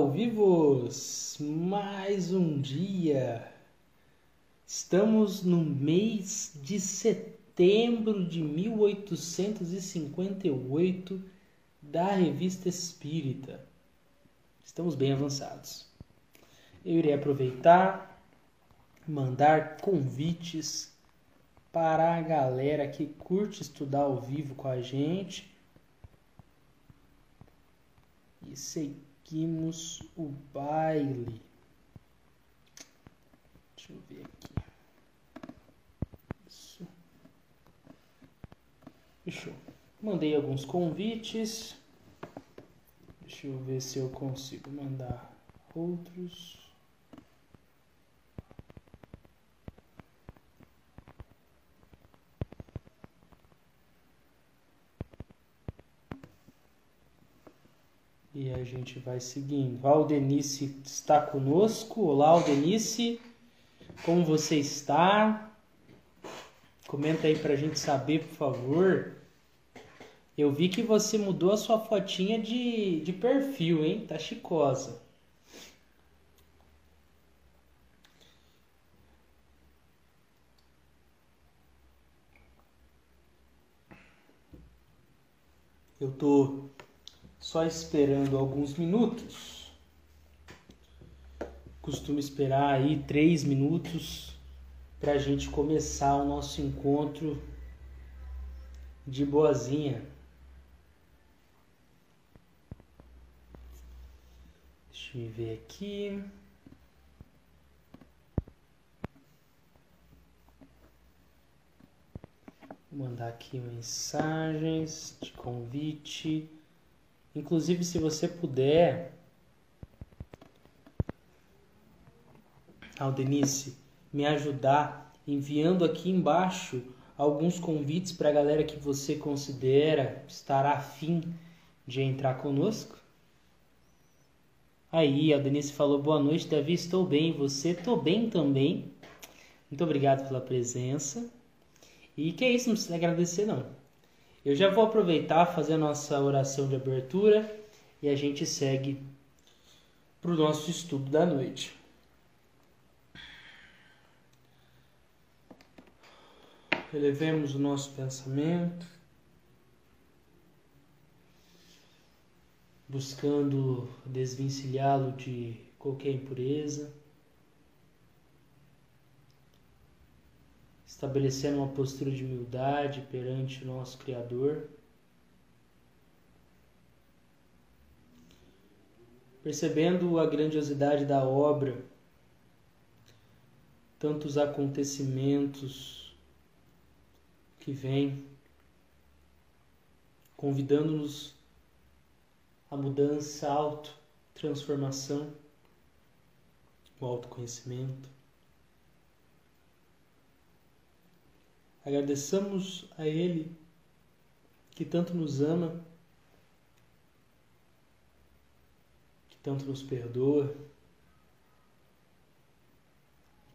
ao vivos! Mais um dia! Estamos no mês de setembro de 1858 da Revista Espírita. Estamos bem avançados. Eu irei aproveitar, mandar convites para a galera que curte estudar ao vivo com a gente e seguimos o baile. Deixa eu ver aqui. Isso. Fechou. Mandei alguns convites. Deixa eu ver se eu consigo mandar outros. E a gente vai seguindo. Aldenice está conosco. Olá, Aldenice. Como você está? Comenta aí pra gente saber, por favor. Eu vi que você mudou a sua fotinha de, de perfil, hein? Tá chicosa. Eu tô só esperando alguns minutos. Costumo esperar aí três minutos para a gente começar o nosso encontro de boazinha. Deixa eu ver aqui. Vou mandar aqui mensagens de convite. Inclusive, se você puder, Aldenice, me ajudar enviando aqui embaixo alguns convites para a galera que você considera estar afim de entrar conosco. Aí, a Denise falou: Boa noite, Davi. Estou bem. Você? Estou bem também. Muito obrigado pela presença. E que é isso, não precisa agradecer, não. Eu já vou aproveitar fazer a nossa oração de abertura e a gente segue para o nosso estudo da noite. Elevemos o nosso pensamento, buscando desvencilhá-lo de qualquer impureza. Estabelecendo uma postura de humildade perante o nosso Criador. Percebendo a grandiosidade da obra, tantos acontecimentos que vêm, convidando-nos à mudança, à auto-transformação, o autoconhecimento. Agradeçamos a Ele que tanto nos ama, que tanto nos perdoa,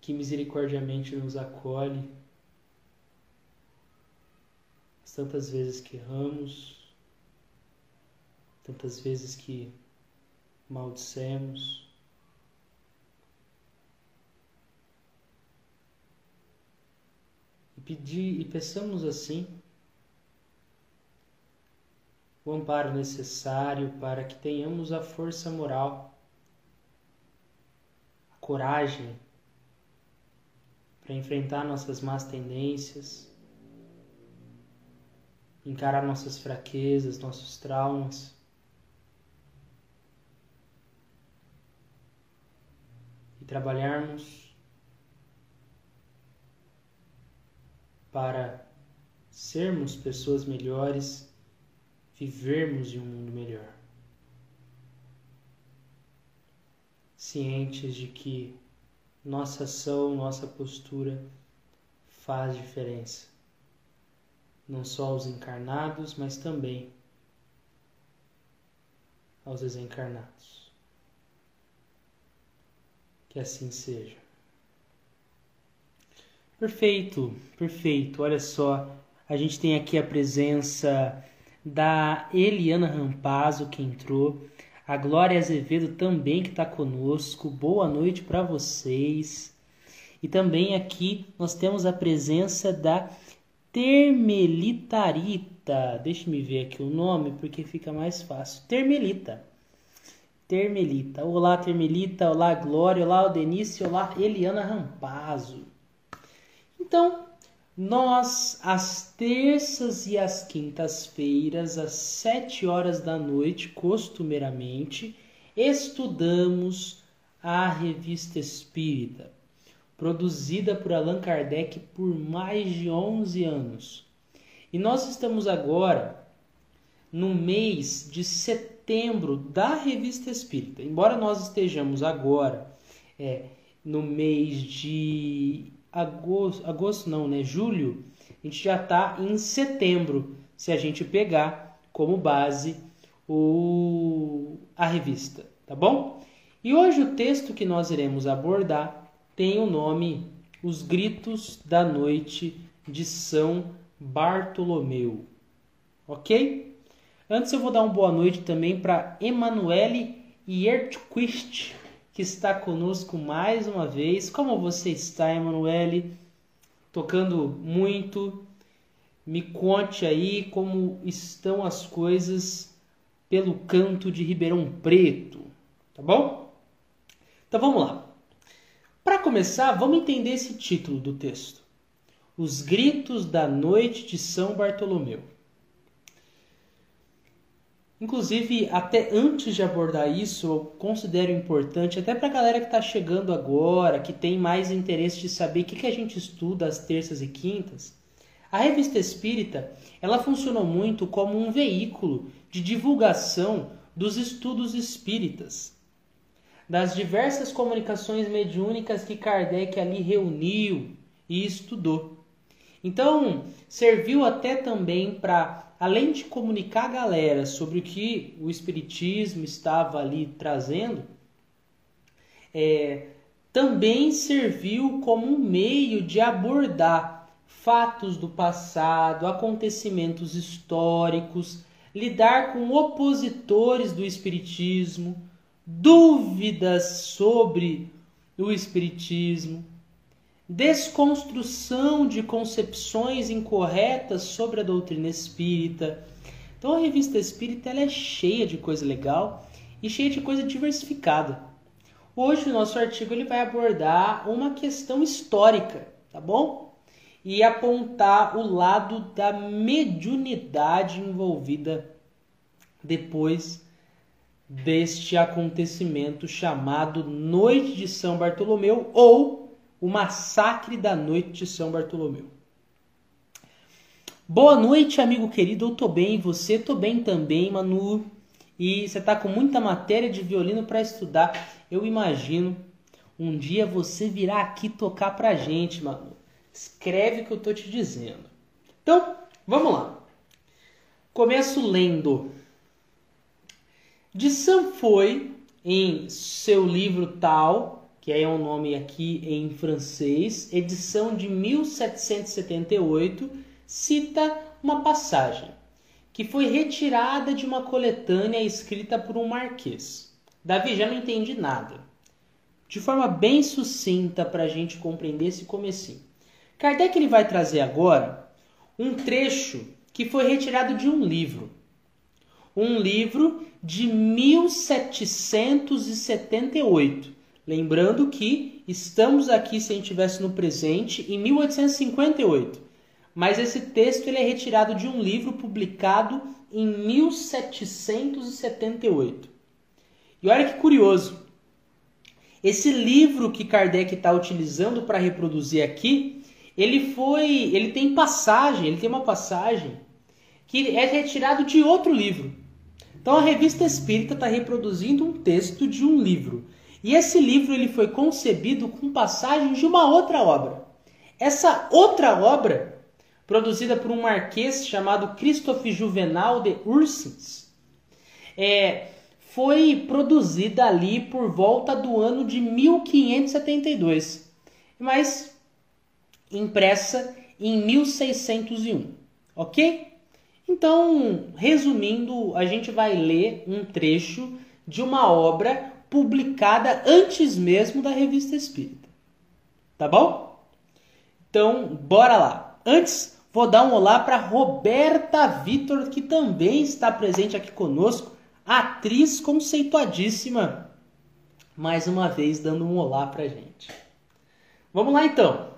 que misericordiamente nos acolhe. Tantas vezes que erramos, tantas vezes que maldicemos, pedir e peçamos assim o amparo necessário para que tenhamos a força moral, a coragem para enfrentar nossas más tendências, encarar nossas fraquezas, nossos traumas. E trabalharmos para sermos pessoas melhores, vivermos em um mundo melhor. Cientes de que nossa ação, nossa postura faz diferença. Não só aos encarnados, mas também aos desencarnados. Que assim seja. Perfeito, perfeito. Olha só, a gente tem aqui a presença da Eliana Rampazzo que entrou, A Glória Azevedo também que está conosco. Boa noite para vocês. E também aqui nós temos a presença da Termelitarita. Deixa-me ver aqui o nome porque fica mais fácil. Termelita. Termelita. Olá, Termelita. Olá, Glória. Olá, Denise. Olá, Eliana Rampazzo. Então, nós, às terças e às quintas-feiras, às sete horas da noite, costumeiramente, estudamos a Revista Espírita, produzida por Allan Kardec por mais de 11 anos. E nós estamos agora no mês de setembro da Revista Espírita. Embora nós estejamos agora é, no mês de agosto, agosto não, né? Julho, a gente já está em setembro, se a gente pegar como base o, a revista, tá bom? E hoje o texto que nós iremos abordar tem o nome Os Gritos da Noite de São Bartolomeu, ok? Antes eu vou dar uma boa noite também para Emanuele Yertquist, que está conosco mais uma vez. Como você está, Emanuele? Tocando muito. Me conte aí como estão as coisas pelo canto de Ribeirão Preto, tá bom? Então vamos lá. Para começar, vamos entender esse título do texto. Os gritos da noite de São Bartolomeu. Inclusive, até antes de abordar isso, eu considero importante, até para a galera que está chegando agora, que tem mais interesse de saber o que, que a gente estuda às terças e quintas, a revista Espírita ela funcionou muito como um veículo de divulgação dos estudos espíritas, das diversas comunicações mediúnicas que Kardec ali reuniu e estudou. Então, serviu até também para além de comunicar a galera sobre o que o Espiritismo estava ali trazendo, é, também serviu como um meio de abordar fatos do passado, acontecimentos históricos, lidar com opositores do Espiritismo, dúvidas sobre o Espiritismo desconstrução de concepções incorretas sobre a doutrina espírita. Então a revista Espírita ela é cheia de coisa legal e cheia de coisa diversificada. Hoje o nosso artigo ele vai abordar uma questão histórica, tá bom? E apontar o lado da mediunidade envolvida depois deste acontecimento chamado Noite de São Bartolomeu ou o massacre da noite de São Bartolomeu. Boa noite, amigo querido. Eu tô bem, você tô bem também, Manu. E você tá com muita matéria de violino para estudar. Eu imagino um dia você virá aqui tocar pra gente, Manu. Escreve o que eu tô te dizendo. Então, vamos lá. Começo lendo. De Sam foi em seu livro tal que é um nome aqui em francês, edição de 1778, cita uma passagem que foi retirada de uma coletânea escrita por um marquês. Davi já não entende nada. De forma bem sucinta para a gente compreender esse comecinho. Kardec ele vai trazer agora um trecho que foi retirado de um livro. Um livro de 1778 Lembrando que estamos aqui, se a gente estivesse no presente, em 1858. Mas esse texto ele é retirado de um livro publicado em 1778. E olha que curioso. Esse livro que Kardec está utilizando para reproduzir aqui, ele foi, ele tem passagem, ele tem uma passagem que é retirado de outro livro. Então a Revista Espírita está reproduzindo um texto de um livro. E esse livro ele foi concebido com passagens de uma outra obra. Essa outra obra, produzida por um marquês chamado Christophe Juvenal de Ursins, é, foi produzida ali por volta do ano de 1572, mas impressa em 1601, ok? Então, resumindo, a gente vai ler um trecho de uma obra publicada antes mesmo da Revista Espírita. Tá bom? Então, bora lá. Antes, vou dar um olá para Roberta Vitor, que também está presente aqui conosco, atriz conceituadíssima. Mais uma vez dando um olá pra gente. Vamos lá então.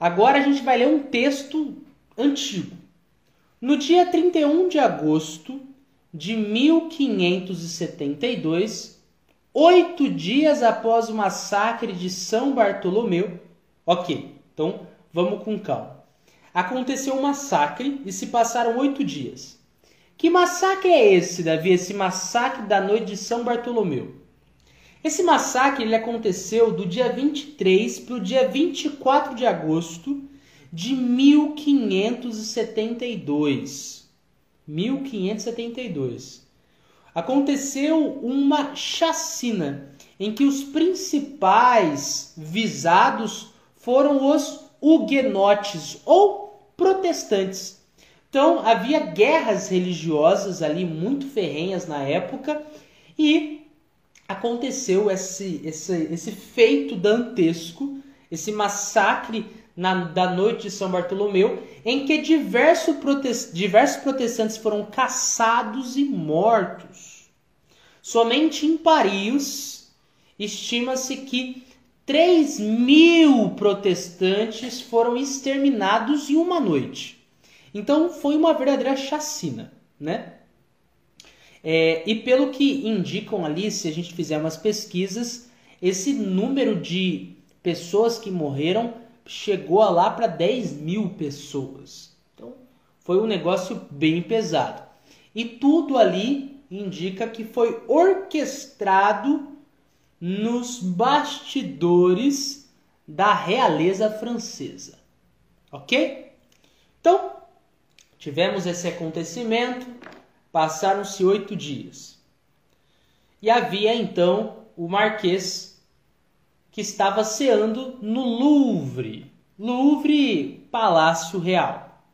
Agora a gente vai ler um texto antigo. No dia 31 de agosto de 1572, oito dias após o massacre de São Bartolomeu. Ok, então vamos com calma. Aconteceu um massacre e se passaram oito dias. Que massacre é esse, Davi? Esse massacre da noite de São Bartolomeu? Esse massacre ele aconteceu do dia 23 para o dia 24 de agosto de 1572. 1572. Aconteceu uma chacina em que os principais visados foram os huguenotes ou protestantes. Então havia guerras religiosas ali muito ferrenhas na época e aconteceu esse, esse, esse feito dantesco, esse massacre na, da noite de São Bartolomeu, em que diversos, protest, diversos protestantes foram caçados e mortos. Somente em Paris, estima-se que 3 mil protestantes foram exterminados em uma noite. Então foi uma verdadeira chacina, né? É, e pelo que indicam ali, se a gente fizer umas pesquisas, esse número de pessoas que morreram chegou lá para 10 mil pessoas. Então foi um negócio bem pesado. E tudo ali indica que foi orquestrado nos bastidores da realeza francesa. Ok? Então, tivemos esse acontecimento, Passaram-se oito dias. E havia então o Marquês que estava ceando no Louvre. Louvre, Palácio Real.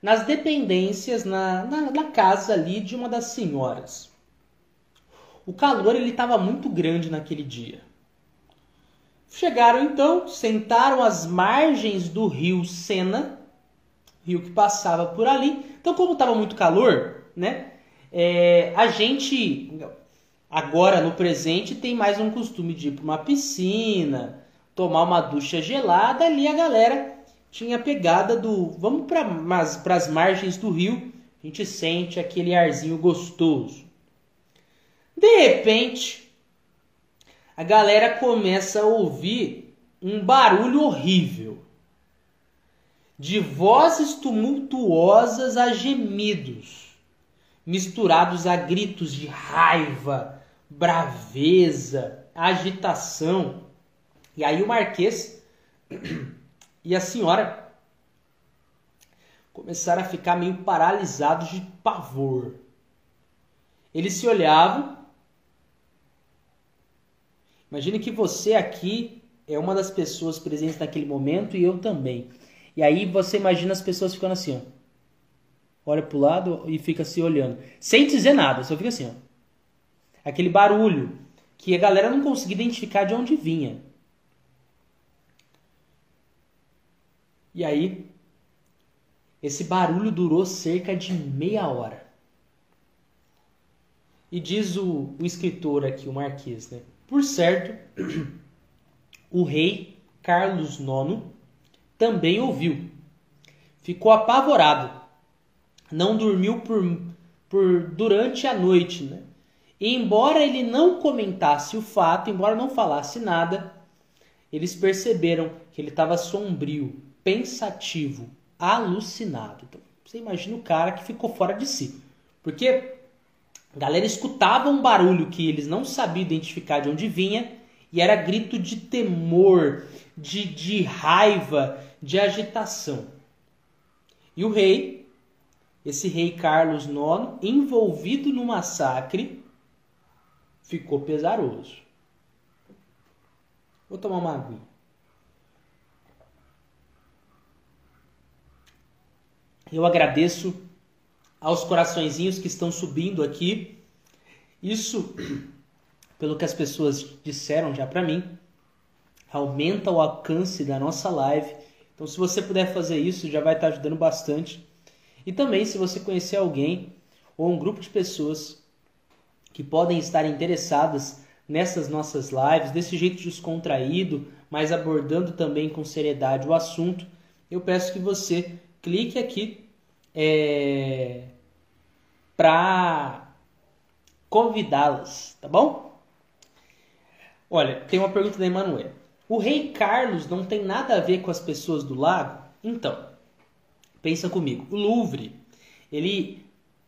Nas dependências, na, na, na casa ali de uma das senhoras. O calor ele estava muito grande naquele dia. Chegaram então, sentaram às margens do rio Sena, rio que passava por ali. Então, como estava muito calor, né? É, a gente agora no presente tem mais um costume de ir para uma piscina, tomar uma ducha gelada. Ali a galera tinha pegada do vamos para as margens do rio, a gente sente aquele arzinho gostoso. De repente, a galera começa a ouvir um barulho horrível de vozes tumultuosas a gemidos misturados a gritos de raiva, braveza, agitação. E aí o marquês e a senhora começaram a ficar meio paralisados de pavor. Eles se olhavam. Imagine que você aqui é uma das pessoas presentes naquele momento e eu também. E aí você imagina as pessoas ficando assim, ó olha pro lado e fica se olhando. Sem dizer nada, só fica assim, ó. Aquele barulho que a galera não conseguia identificar de onde vinha. E aí, esse barulho durou cerca de meia hora. E diz o, o escritor aqui, o Marquês, né? Por certo, o rei Carlos IX também ouviu. Ficou apavorado não dormiu por, por durante a noite, né? E embora ele não comentasse o fato, embora não falasse nada, eles perceberam que ele estava sombrio, pensativo, alucinado. Então, você imagina o cara que ficou fora de si. Porque a galera escutava um barulho que eles não sabiam identificar de onde vinha e era grito de temor, de, de raiva, de agitação. E o rei esse rei Carlos IX, envolvido no massacre, ficou pesaroso. Vou tomar uma aguinha. Eu agradeço aos coraçõezinhos que estão subindo aqui Isso, pelo que as pessoas disseram já para mim, aumenta o alcance da nossa live. Então, se você puder fazer isso, já vai estar ajudando bastante. E também, se você conhecer alguém ou um grupo de pessoas que podem estar interessadas nessas nossas lives, desse jeito descontraído, mas abordando também com seriedade o assunto, eu peço que você clique aqui é, para convidá-las, tá bom? Olha, tem uma pergunta da Emanuel. O rei Carlos não tem nada a ver com as pessoas do lago? Então, pensa comigo. O Louvre, ele,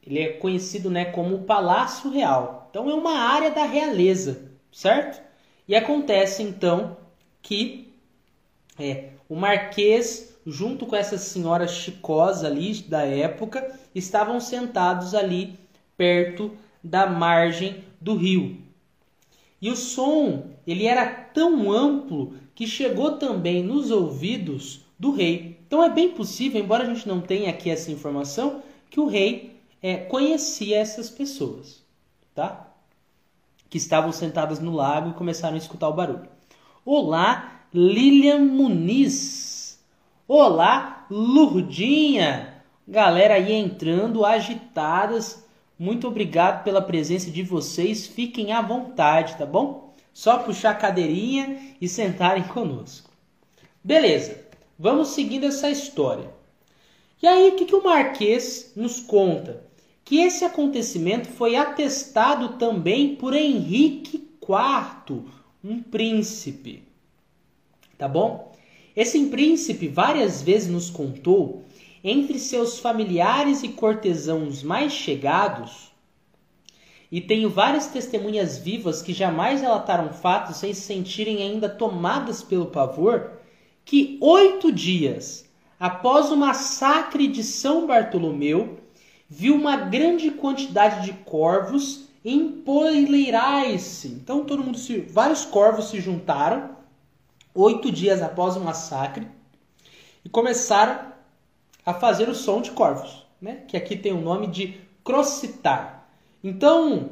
ele é conhecido né, como o Palácio Real. Então é uma área da realeza, certo? E acontece então que é, o Marquês, junto com essa senhora chicosa ali da época, estavam sentados ali perto da margem do rio. E o som, ele era tão amplo que chegou também nos ouvidos do rei. Então é bem possível, embora a gente não tenha aqui essa informação, que o rei é, conhecia essas pessoas, tá? Que estavam sentadas no lago e começaram a escutar o barulho. Olá, Lilian Muniz. Olá, Lurdinha. Galera aí entrando agitadas muito obrigado pela presença de vocês. Fiquem à vontade, tá bom? Só puxar a cadeirinha e sentarem conosco. Beleza, vamos seguindo essa história. E aí, o que, que o Marquês nos conta? Que esse acontecimento foi atestado também por Henrique IV, um príncipe. Tá bom? Esse príncipe várias vezes nos contou entre seus familiares e cortesãos mais chegados, e tenho várias testemunhas vivas que jamais relataram fatos sem se sentirem ainda tomadas pelo pavor, que oito dias após o massacre de São Bartolomeu, viu uma grande quantidade de corvos empoleirar-se. Então todo mundo se, vários corvos se juntaram oito dias após o massacre e começaram a fazer o som de corvos, né? que aqui tem o nome de crocitar. Então, o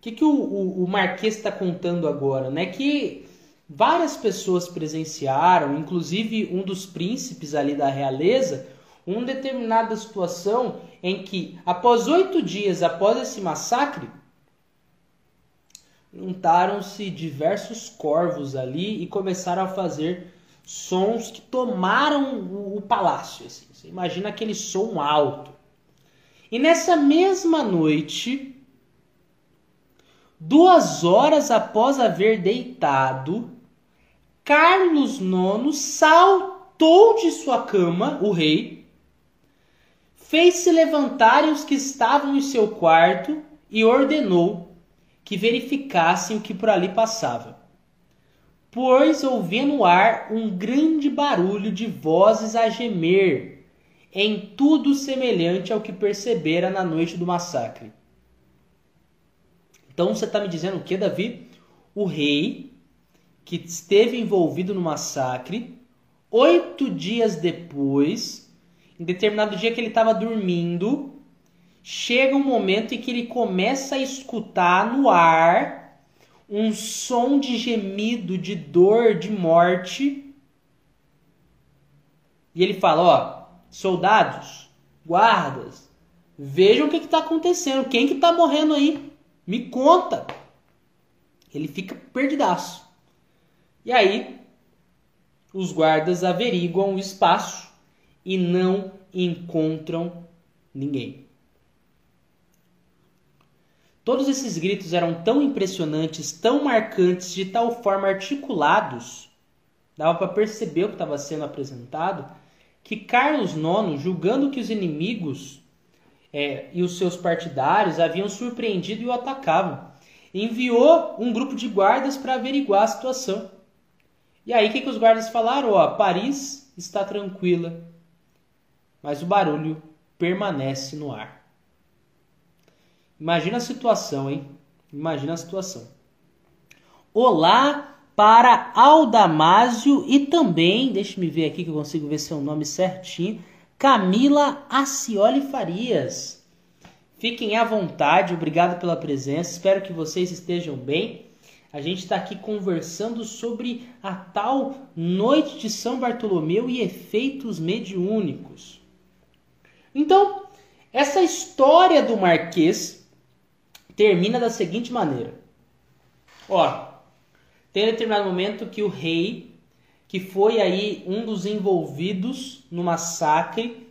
que, que o, o, o Marquês está contando agora? Né? Que várias pessoas presenciaram, inclusive um dos príncipes ali da realeza, uma determinada situação em que, após oito dias após esse massacre, juntaram-se diversos corvos ali e começaram a fazer sons que tomaram o, o palácio. Assim. Você imagina aquele som alto. E nessa mesma noite, duas horas após haver deitado, Carlos IX saltou de sua cama, o rei, fez-se levantarem os que estavam em seu quarto e ordenou que verificassem o que por ali passava pois ouvi no ar um grande barulho de vozes a gemer, em tudo semelhante ao que percebera na noite do massacre. Então você está me dizendo o que, Davi? O rei, que esteve envolvido no massacre, oito dias depois, em determinado dia que ele estava dormindo, chega um momento em que ele começa a escutar no ar um som de gemido, de dor, de morte. E ele fala: Ó, soldados, guardas, vejam o que está acontecendo, quem que está morrendo aí? Me conta. Ele fica perdidaço. E aí, os guardas averiguam o espaço e não encontram ninguém. Todos esses gritos eram tão impressionantes, tão marcantes, de tal forma articulados, dava para perceber o que estava sendo apresentado, que Carlos IX, julgando que os inimigos é, e os seus partidários haviam surpreendido e o atacavam, enviou um grupo de guardas para averiguar a situação. E aí o que, que os guardas falaram? Ó, Paris está tranquila, mas o barulho permanece no ar. Imagina a situação, hein? Imagina a situação. Olá para Aldamásio e também, deixe-me ver aqui que eu consigo ver seu nome certinho, Camila Acioli Farias. Fiquem à vontade, obrigado pela presença, espero que vocês estejam bem. A gente está aqui conversando sobre a tal Noite de São Bartolomeu e efeitos mediúnicos. Então, essa história do Marquês termina da seguinte maneira. Ó, tem determinado momento que o rei, que foi aí um dos envolvidos no massacre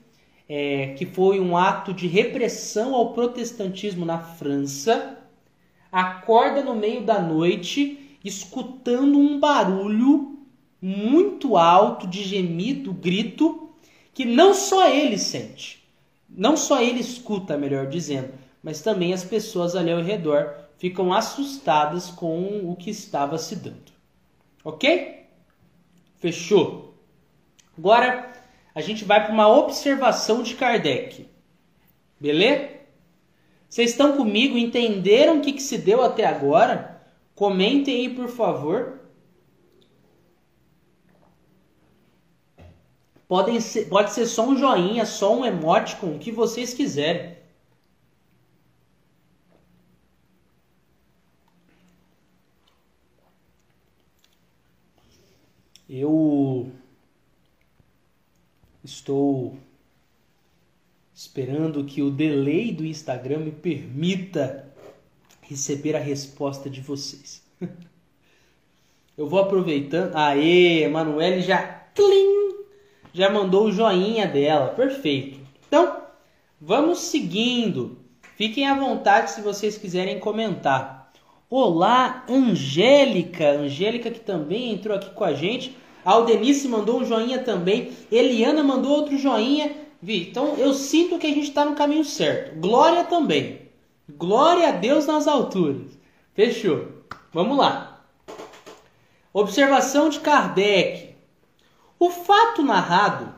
é, que foi um ato de repressão ao protestantismo na França, acorda no meio da noite escutando um barulho muito alto de gemido, grito, que não só ele sente, não só ele escuta, melhor dizendo, mas também as pessoas ali ao redor ficam assustadas com o que estava se dando. Ok? Fechou? Agora a gente vai para uma observação de Kardec. Beleza? Vocês estão comigo? Entenderam o que, que se deu até agora? Comentem aí, por favor. Podem ser, pode ser só um joinha, só um emoticon, o que vocês quiserem. Eu Estou esperando que o delay do Instagram me permita receber a resposta de vocês. Eu vou aproveitando. Aê, Emanuele já tlim, já mandou o joinha dela. Perfeito. Então, vamos seguindo. Fiquem à vontade se vocês quiserem comentar. Olá, Angélica. Angélica que também entrou aqui com a gente. A Aldenice mandou um joinha também. Eliana mandou outro joinha. Vi, então eu sinto que a gente está no caminho certo. Glória também. Glória a Deus nas alturas. Fechou. Vamos lá. Observação de Kardec. O fato narrado,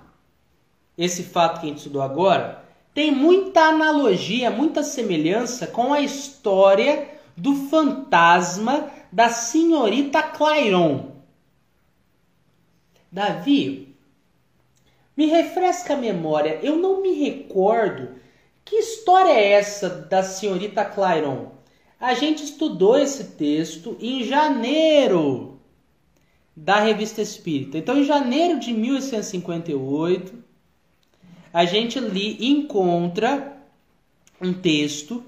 esse fato que a gente estudou agora, tem muita analogia, muita semelhança com a história do fantasma da senhorita Clairon. Davi, me refresca a memória, eu não me recordo que história é essa da senhorita Clairon. A gente estudou esse texto em janeiro da Revista Espírita. Então, em janeiro de 1858, a gente li, encontra um texto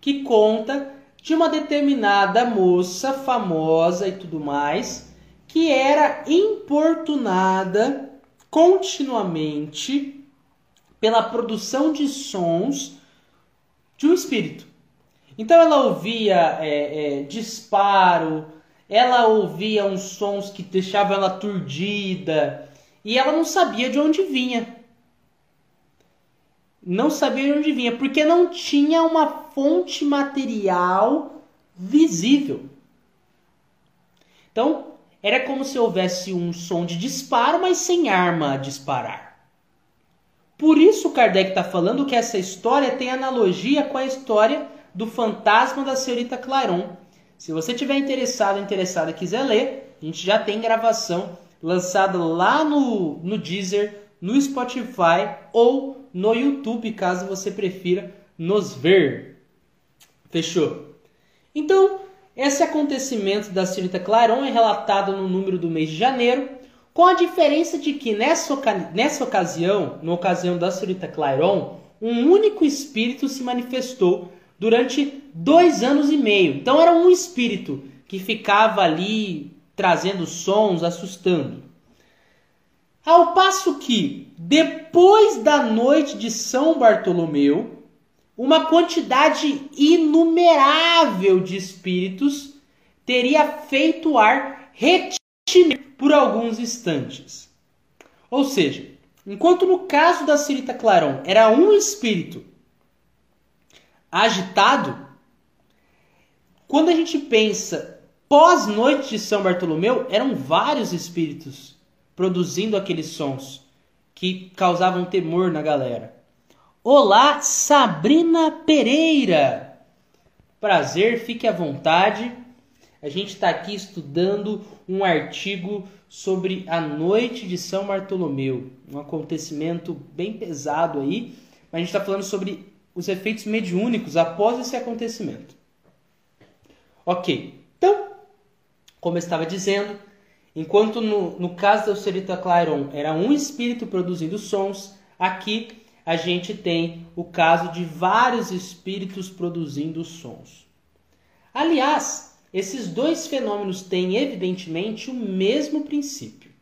que conta de uma determinada moça famosa e tudo mais que era importunada continuamente pela produção de sons de um espírito. Então ela ouvia é, é, disparo, ela ouvia uns sons que deixavam ela aturdida e ela não sabia de onde vinha. Não sabia de onde vinha, porque não tinha uma fonte material visível. Então, era como se houvesse um som de disparo, mas sem arma a disparar. Por isso Kardec está falando que essa história tem analogia com a história do fantasma da senhorita Claron. Se você tiver interessado, interessada quiser ler, a gente já tem gravação lançada lá no, no Deezer, no Spotify ou no YouTube, caso você prefira nos ver. Fechou? Então, esse acontecimento da senhorita Claron é relatado no número do mês de janeiro, com a diferença de que nessa, nessa ocasião, na ocasião da senhorita Claron, um único espírito se manifestou durante dois anos e meio. Então era um espírito que ficava ali trazendo sons, assustando. Ao passo que, depois da noite de São Bartolomeu, uma quantidade inumerável de espíritos teria feito ar retinar por alguns instantes. Ou seja, enquanto no caso da Cirita Claron era um espírito agitado, quando a gente pensa pós-noite de São Bartolomeu, eram vários espíritos produzindo aqueles sons que causavam temor na galera. Olá, Sabrina Pereira. Prazer, fique à vontade. A gente está aqui estudando um artigo sobre a noite de São Bartolomeu, um acontecimento bem pesado aí, mas a gente está falando sobre os efeitos mediúnicos após esse acontecimento. Ok, então, como eu estava dizendo, enquanto no, no caso da Ulcerita Clairon era um espírito produzindo sons, aqui a gente tem o caso de vários espíritos produzindo sons. Aliás, esses dois fenômenos têm evidentemente o mesmo princípio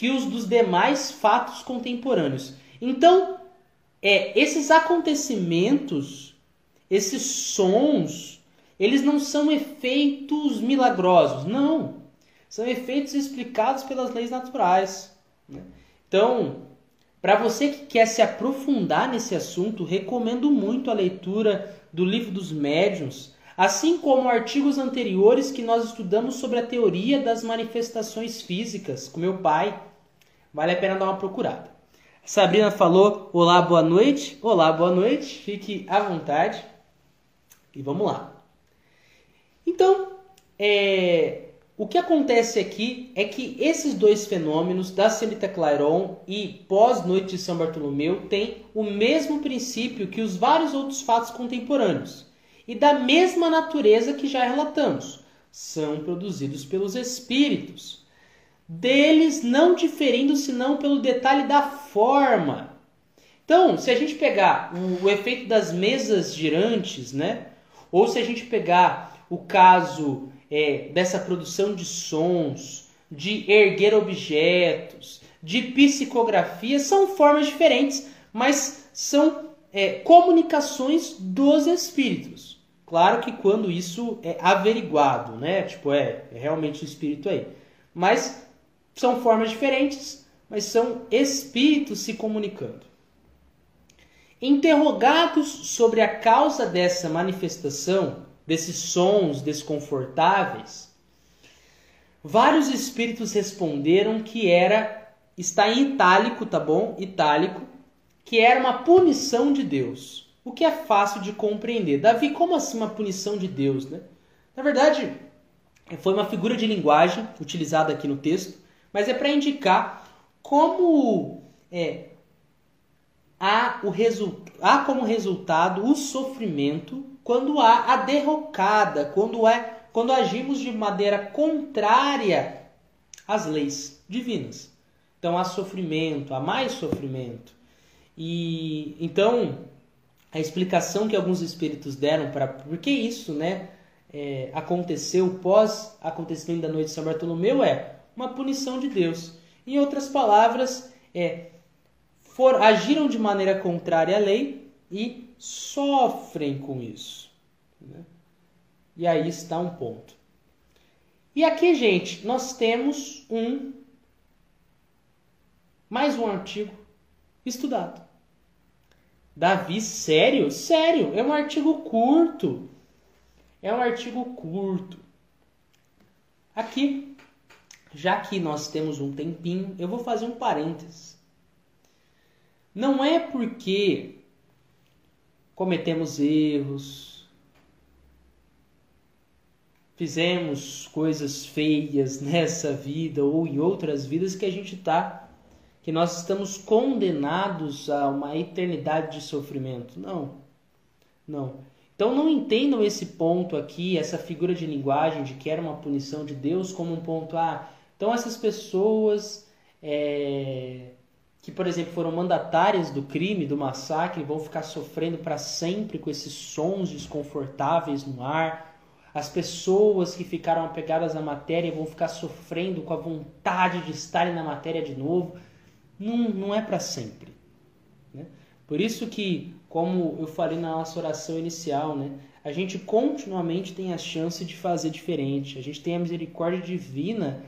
que os dos demais fatos contemporâneos. Então, é, esses acontecimentos, esses sons, eles não são efeitos milagrosos, não. São efeitos explicados pelas leis naturais. Né? Então, para você que quer se aprofundar nesse assunto, recomendo muito a leitura do livro dos médiuns, assim como artigos anteriores que nós estudamos sobre a teoria das manifestações físicas com meu pai. Vale a pena dar uma procurada. Sabrina falou: Olá, boa noite. Olá, boa noite. Fique à vontade. E vamos lá. Então, é, o que acontece aqui é que esses dois fenômenos, da Celita Clairon e pós-noite de São Bartolomeu, têm o mesmo princípio que os vários outros fatos contemporâneos e da mesma natureza que já relatamos. São produzidos pelos espíritos deles não diferindo senão pelo detalhe da forma. Então, se a gente pegar o, o efeito das mesas girantes, né? Ou se a gente pegar o caso é, dessa produção de sons, de erguer objetos, de psicografia, são formas diferentes, mas são é, comunicações dos espíritos. Claro que quando isso é averiguado, né? Tipo, é, é realmente o espírito aí. Mas são formas diferentes, mas são espíritos se comunicando. Interrogados sobre a causa dessa manifestação, desses sons desconfortáveis, vários espíritos responderam que era, está em itálico, tá bom? Itálico, que era uma punição de Deus. O que é fácil de compreender. Davi, como assim uma punição de Deus, né? Na verdade, foi uma figura de linguagem utilizada aqui no texto mas é para indicar como é, há, o há como resultado o sofrimento quando há a derrocada, quando, é, quando agimos de maneira contrária às leis divinas. Então há sofrimento, há mais sofrimento. E então a explicação que alguns espíritos deram para por que isso, né, é, aconteceu pós acontecimento da noite de São Bartolomeu é uma punição de Deus. Em outras palavras, é, for, agiram de maneira contrária à lei e sofrem com isso. Né? E aí está um ponto. E aqui, gente, nós temos um mais um artigo estudado. Davi, sério? Sério, é um artigo curto. É um artigo curto. Aqui já que nós temos um tempinho, eu vou fazer um parênteses. Não é porque cometemos erros, fizemos coisas feias nessa vida ou em outras vidas que a gente está, que nós estamos condenados a uma eternidade de sofrimento. Não, não. Então não entendam esse ponto aqui, essa figura de linguagem de que era uma punição de Deus como um ponto, ah, então, essas pessoas é, que, por exemplo, foram mandatárias do crime, do massacre, vão ficar sofrendo para sempre com esses sons desconfortáveis no ar. As pessoas que ficaram apegadas à matéria vão ficar sofrendo com a vontade de estarem na matéria de novo. Não, não é para sempre. Né? Por isso que, como eu falei na nossa oração inicial, né, a gente continuamente tem a chance de fazer diferente. A gente tem a misericórdia divina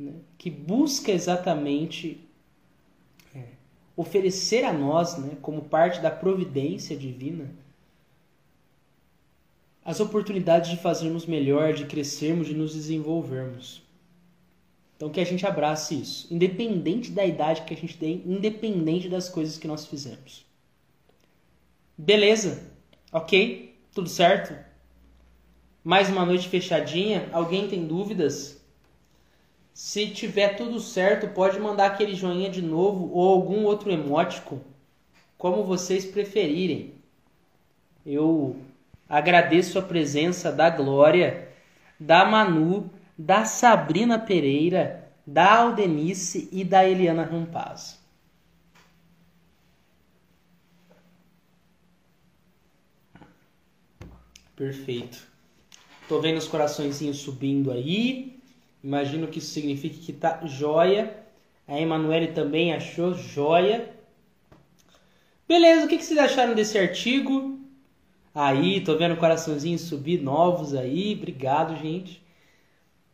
né, que busca exatamente é, oferecer a nós, né, como parte da providência divina, as oportunidades de fazermos melhor, de crescermos, de nos desenvolvermos. Então que a gente abrace isso, independente da idade que a gente tem, independente das coisas que nós fizemos. Beleza? Ok? Tudo certo? Mais uma noite fechadinha. Alguém tem dúvidas? Se tiver tudo certo, pode mandar aquele joinha de novo ou algum outro emótico. como vocês preferirem. Eu agradeço a presença da Glória, da Manu, da Sabrina Pereira, da Aldenice e da Eliana Rampaz. Perfeito. Tô vendo os coraçõezinhos subindo aí. Imagino que isso signifique que tá joia. A Emanuele também achou joia. Beleza, o que, que vocês acharam desse artigo? Aí, tô vendo coraçãozinhos subir novos aí. Obrigado, gente.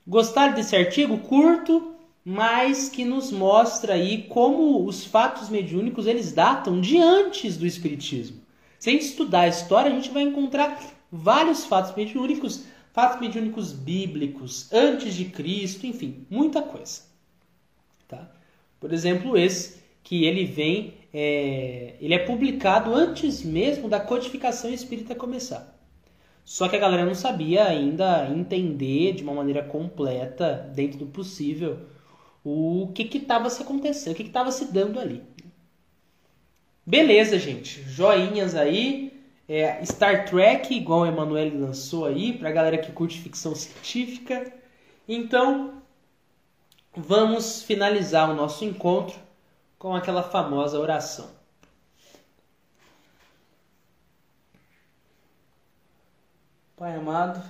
Gostaram desse artigo? Curto, mas que nos mostra aí como os fatos mediúnicos eles datam de antes do Espiritismo. Se a gente estudar a história, a gente vai encontrar vários fatos mediúnicos, fatos mediúnicos bíblicos, antes de Cristo, enfim, muita coisa. Tá? Por exemplo, esse que ele vem, é, ele é publicado antes mesmo da codificação espírita começar. Só que a galera não sabia ainda entender de uma maneira completa, dentro do possível, o que estava se acontecendo, o que estava se dando ali. Beleza, gente. Joinhas aí. É, Star Trek, igual o Emanuele lançou aí, pra galera que curte ficção científica. Então, vamos finalizar o nosso encontro com aquela famosa oração. Pai amado,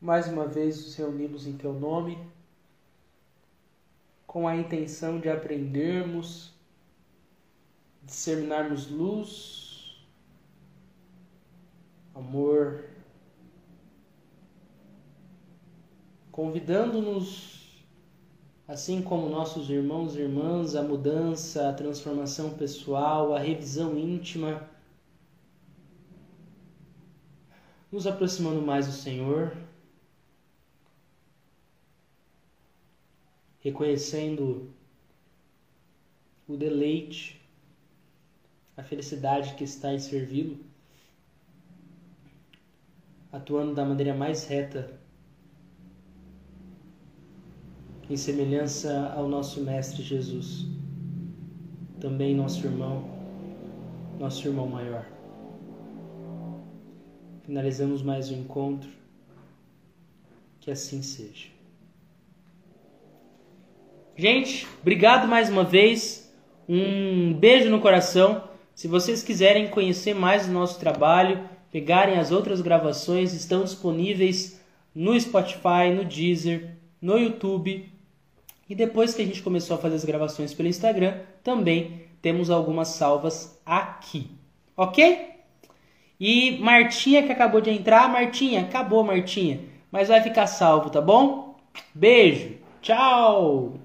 mais uma vez nos reunimos em Teu nome, com a intenção de aprendermos, disseminarmos luz, amor, convidando-nos, assim como nossos irmãos e irmãs, à mudança, à transformação pessoal, à revisão íntima. Nos aproximando mais do Senhor, reconhecendo o deleite, a felicidade que está em servi-lo, atuando da maneira mais reta, em semelhança ao nosso Mestre Jesus, também nosso irmão, nosso irmão maior. Finalizamos mais um encontro. Que assim seja. Gente, obrigado mais uma vez. Um beijo no coração. Se vocês quiserem conhecer mais do nosso trabalho, pegarem as outras gravações, estão disponíveis no Spotify, no Deezer, no YouTube. E depois que a gente começou a fazer as gravações pelo Instagram, também temos algumas salvas aqui. Ok? E Martinha que acabou de entrar, Martinha, acabou Martinha, mas vai ficar salvo, tá bom? Beijo, tchau!